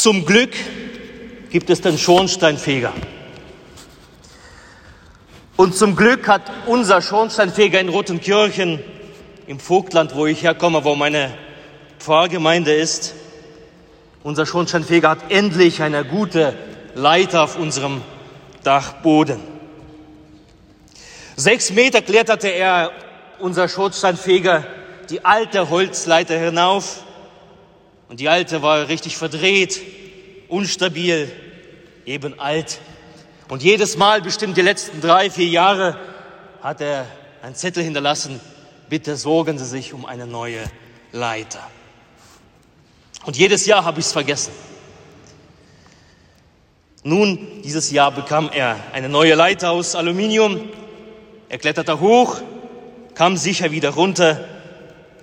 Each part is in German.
Zum Glück gibt es den Schornsteinfeger. Und zum Glück hat unser Schornsteinfeger in Rotenkirchen, im Vogtland, wo ich herkomme, wo meine Pfarrgemeinde ist, unser Schornsteinfeger hat endlich eine gute Leiter auf unserem Dachboden. Sechs Meter kletterte er, unser Schornsteinfeger, die alte Holzleiter hinauf. Und die alte war richtig verdreht, unstabil, eben alt. Und jedes Mal, bestimmt die letzten drei, vier Jahre, hat er einen Zettel hinterlassen, bitte sorgen Sie sich um eine neue Leiter. Und jedes Jahr habe ich es vergessen. Nun, dieses Jahr bekam er eine neue Leiter aus Aluminium. Er kletterte hoch, kam sicher wieder runter.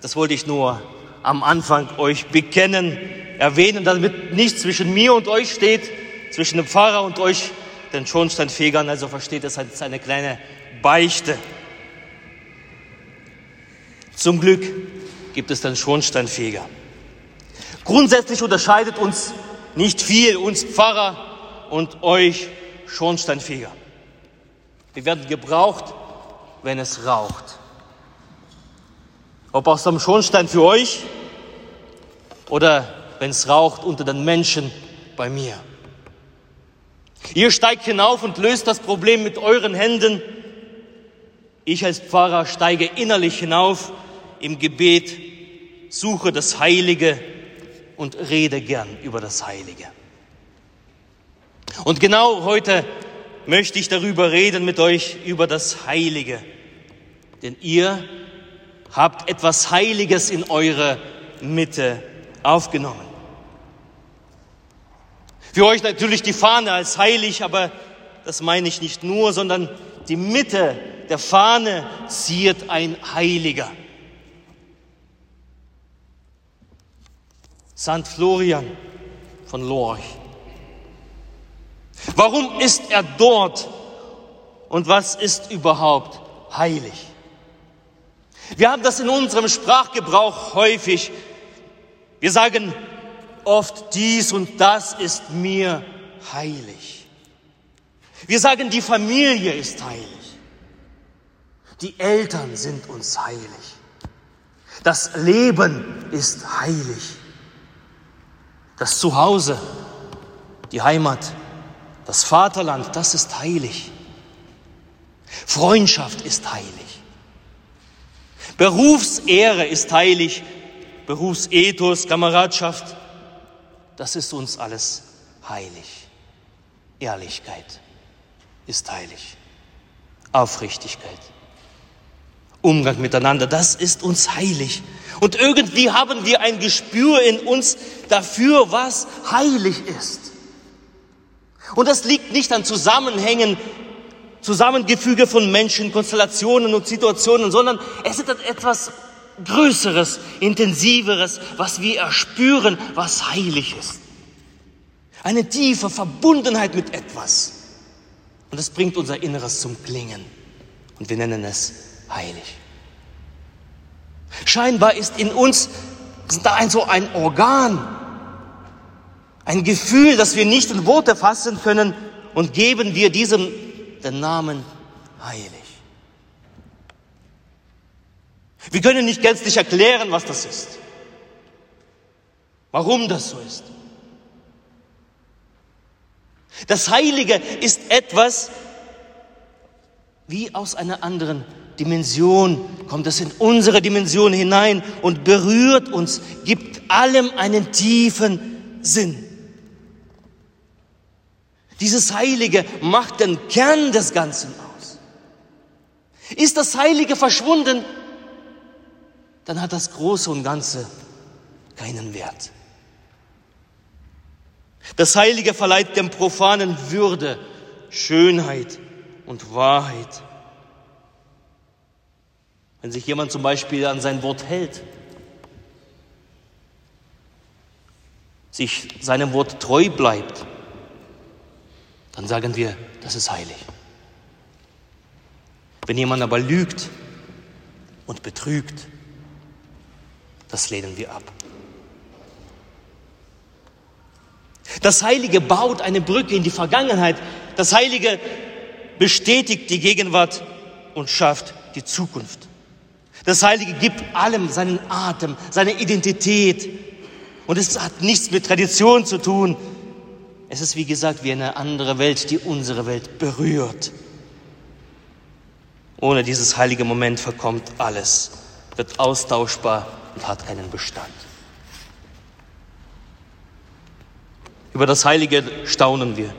Das wollte ich nur am Anfang euch bekennen, erwähnen, damit nichts zwischen mir und euch steht, zwischen dem Pfarrer und euch, den Schornsteinfegern. Also versteht es als eine kleine Beichte. Zum Glück gibt es den Schornsteinfeger. Grundsätzlich unterscheidet uns nicht viel, uns Pfarrer und euch Schornsteinfeger. Wir werden gebraucht, wenn es raucht. Ob aus dem Schornstein für euch oder wenn es raucht unter den Menschen bei mir. Ihr steigt hinauf und löst das Problem mit euren Händen. Ich als Pfarrer steige innerlich hinauf im Gebet, suche das Heilige und rede gern über das Heilige. Und genau heute möchte ich darüber reden mit euch, über das Heilige. Denn ihr habt etwas Heiliges in eure Mitte aufgenommen. Für euch natürlich die Fahne als heilig, aber das meine ich nicht nur, sondern die Mitte der Fahne ziert ein Heiliger. St. Florian von Lorch. Warum ist er dort und was ist überhaupt heilig? Wir haben das in unserem Sprachgebrauch häufig. Wir sagen oft, dies und das ist mir heilig. Wir sagen, die Familie ist heilig. Die Eltern sind uns heilig. Das Leben ist heilig. Das Zuhause, die Heimat, das Vaterland, das ist heilig. Freundschaft ist heilig. Berufsehre ist heilig. Berufsethos, Kameradschaft, das ist uns alles heilig. Ehrlichkeit ist heilig. Aufrichtigkeit. Umgang miteinander, das ist uns heilig. Und irgendwie haben wir ein Gespür in uns dafür, was heilig ist. Und das liegt nicht an Zusammenhängen, Zusammengefüge von Menschen, Konstellationen und Situationen, sondern es ist etwas Größeres, Intensiveres, was wir erspüren, was heilig ist. Eine tiefe Verbundenheit mit etwas. Und das bringt unser Inneres zum Klingen. Und wir nennen es heilig. Scheinbar ist in uns ist da ein, so ein Organ, ein Gefühl, das wir nicht in Worte fassen können und geben wir diesem den Namen heilig. Wir können nicht gänzlich erklären, was das ist, warum das so ist. Das Heilige ist etwas wie aus einer anderen Dimension, kommt es in unsere Dimension hinein und berührt uns, gibt allem einen tiefen Sinn. Dieses Heilige macht den Kern des Ganzen aus. Ist das Heilige verschwunden, dann hat das Große und Ganze keinen Wert. Das Heilige verleiht dem Profanen Würde, Schönheit und Wahrheit. Wenn sich jemand zum Beispiel an sein Wort hält, sich seinem Wort treu bleibt, dann sagen wir, das ist heilig. Wenn jemand aber lügt und betrügt, das lehnen wir ab. Das Heilige baut eine Brücke in die Vergangenheit. Das Heilige bestätigt die Gegenwart und schafft die Zukunft. Das Heilige gibt allem seinen Atem, seine Identität. Und es hat nichts mit Tradition zu tun. Es ist, wie gesagt, wie eine andere Welt, die unsere Welt berührt. Ohne dieses heilige Moment verkommt alles, wird austauschbar und hat keinen Bestand. Über das Heilige staunen wir.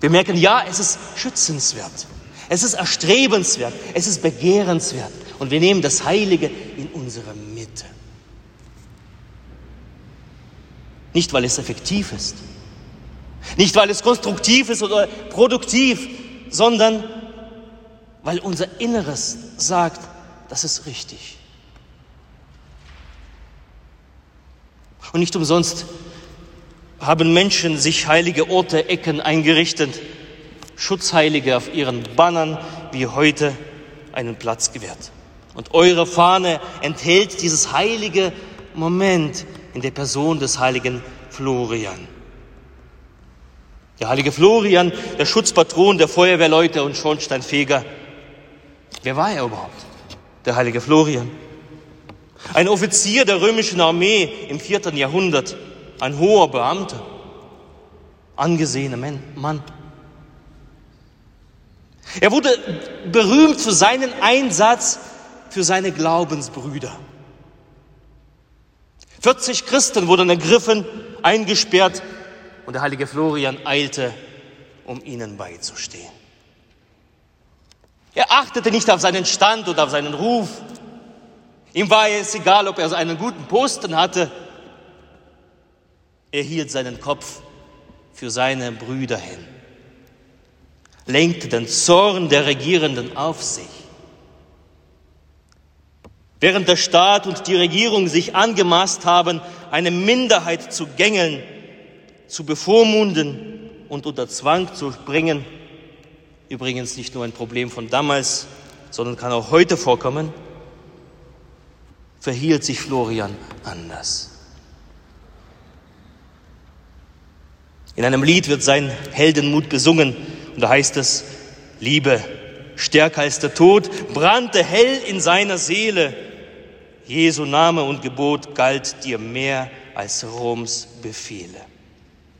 Wir merken, ja, es ist schützenswert, es ist erstrebenswert, es ist begehrenswert. Und wir nehmen das Heilige in unsere Mitte. Nicht, weil es effektiv ist, nicht, weil es konstruktiv ist oder produktiv, sondern weil unser Inneres sagt, das ist richtig. Und nicht umsonst haben Menschen sich heilige Orte, Ecken eingerichtet, Schutzheilige auf ihren Bannern wie heute einen Platz gewährt. Und eure Fahne enthält dieses heilige Moment in der Person des heiligen Florian. Der heilige Florian, der Schutzpatron der Feuerwehrleute und Schornsteinfeger. Wer war er überhaupt? Der heilige Florian. Ein Offizier der römischen Armee im vierten Jahrhundert, ein hoher Beamter, angesehener Mann. Er wurde berühmt für seinen Einsatz für seine Glaubensbrüder. 40 Christen wurden ergriffen, eingesperrt und der heilige Florian eilte, um ihnen beizustehen. Er achtete nicht auf seinen Stand oder auf seinen Ruf. Ihm war es egal, ob er einen guten Posten hatte. Er hielt seinen Kopf für seine Brüder hin, lenkte den Zorn der Regierenden auf sich. Während der Staat und die Regierung sich angemaßt haben, eine Minderheit zu gängeln, zu bevormunden und unter Zwang zu bringen. Übrigens nicht nur ein Problem von damals, sondern kann auch heute vorkommen. Verhielt sich Florian anders. In einem Lied wird sein Heldenmut besungen und da heißt es, Liebe, stärker als der Tod, brannte hell in seiner Seele. Jesu Name und Gebot galt dir mehr als Roms Befehle.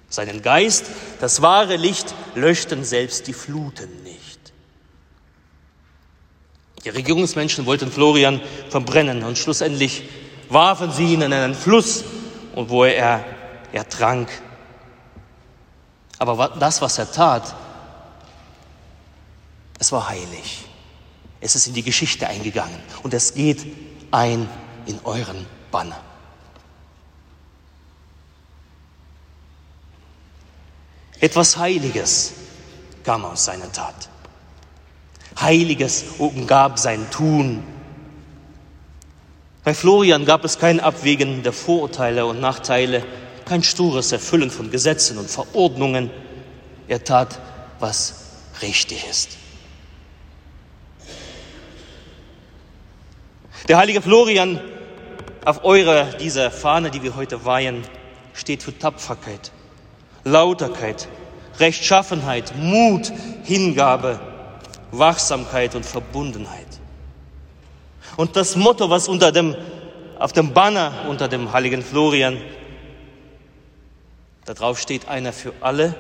Seinen Geist, das wahre Licht, löschten selbst die Fluten nicht. Die Regierungsmenschen wollten Florian verbrennen und schlussendlich warfen sie ihn in einen Fluss wo er ertrank. Aber das, was er tat, es war heilig. Es ist in die Geschichte eingegangen und es geht ein in euren Banner. Etwas Heiliges kam aus seiner Tat. Heiliges umgab sein Tun. Bei Florian gab es kein Abwägen der Vorurteile und Nachteile, kein stures Erfüllen von Gesetzen und Verordnungen. Er tat, was richtig ist. Der heilige Florian auf eurer dieser Fahne, die wir heute weihen, steht für Tapferkeit, Lauterkeit, Rechtschaffenheit, Mut, Hingabe, Wachsamkeit und Verbundenheit. Und das Motto, was unter dem, auf dem Banner unter dem heiligen Florian, da drauf steht einer für alle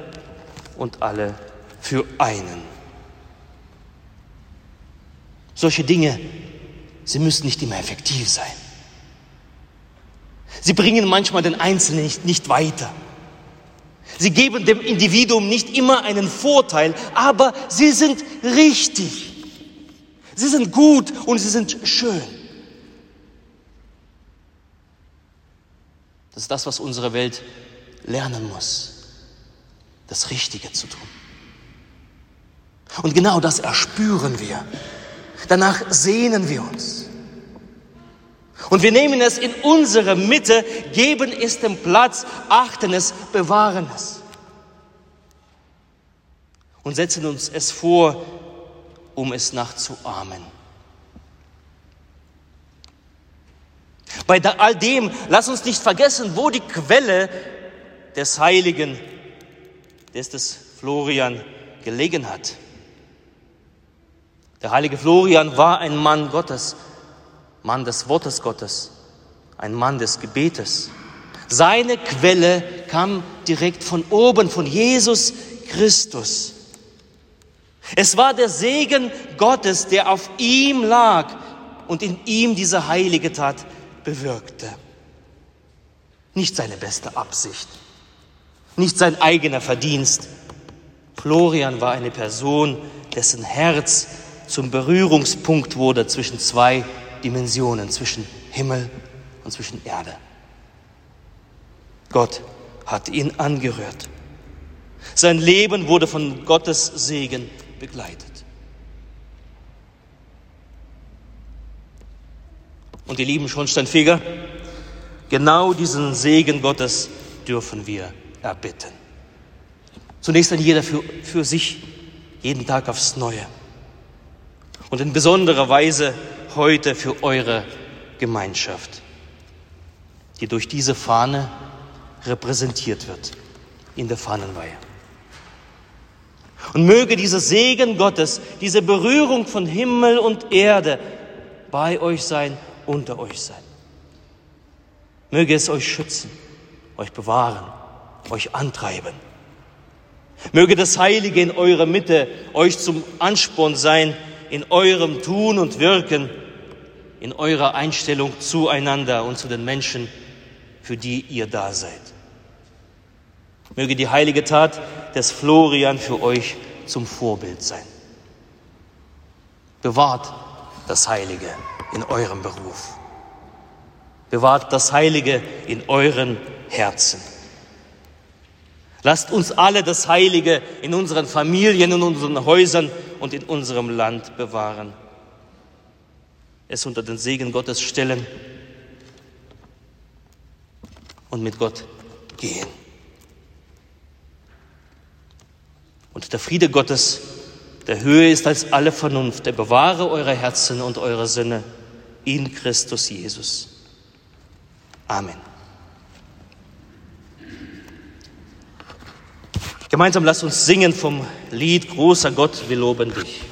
und alle für einen. Solche Dinge, sie müssen nicht immer effektiv sein. Sie bringen manchmal den Einzelnen nicht, nicht weiter. Sie geben dem Individuum nicht immer einen Vorteil, aber sie sind richtig. Sie sind gut und sie sind schön. Das ist das, was unsere Welt lernen muss, das Richtige zu tun. Und genau das erspüren wir. Danach sehnen wir uns. Und wir nehmen es in unsere Mitte, geben es dem Platz, achten es, bewahren es. Und setzen uns es vor, um es nachzuahmen. Bei all dem, lass uns nicht vergessen, wo die Quelle des Heiligen, des des Florian gelegen hat. Der heilige Florian war ein Mann Gottes, Mann des Wortes Gottes, ein Mann des Gebetes. Seine Quelle kam direkt von oben, von Jesus Christus. Es war der Segen Gottes, der auf ihm lag und in ihm diese heilige Tat bewirkte. Nicht seine beste Absicht, nicht sein eigener Verdienst. Florian war eine Person, dessen Herz zum Berührungspunkt wurde zwischen zwei Dimensionen, zwischen Himmel und zwischen Erde. Gott hat ihn angerührt. Sein Leben wurde von Gottes Segen begleitet. Und ihr lieben Schornsteinfeger, genau diesen Segen Gottes dürfen wir erbitten. Zunächst ein jeder für, für sich, jeden Tag aufs Neue. Und in besonderer Weise heute für eure Gemeinschaft, die durch diese Fahne repräsentiert wird in der Fahnenweihe. Und möge dieser Segen Gottes, diese Berührung von Himmel und Erde bei euch sein, unter euch sein. Möge es euch schützen, euch bewahren, euch antreiben. Möge das Heilige in eurer Mitte euch zum Ansporn sein, in eurem Tun und Wirken, in eurer Einstellung zueinander und zu den Menschen, für die ihr da seid. Möge die heilige Tat des Florian für euch zum Vorbild sein. Bewahrt das Heilige in eurem Beruf. Bewahrt das Heilige in euren Herzen. Lasst uns alle das Heilige in unseren Familien, in unseren Häusern und in unserem Land bewahren. Es unter den Segen Gottes stellen und mit Gott gehen. Und der Friede Gottes, der höher ist als alle Vernunft, der bewahre eure Herzen und eure Sinne in Christus Jesus. Amen. Gemeinsam lasst uns singen vom Lied Großer Gott, wir loben dich.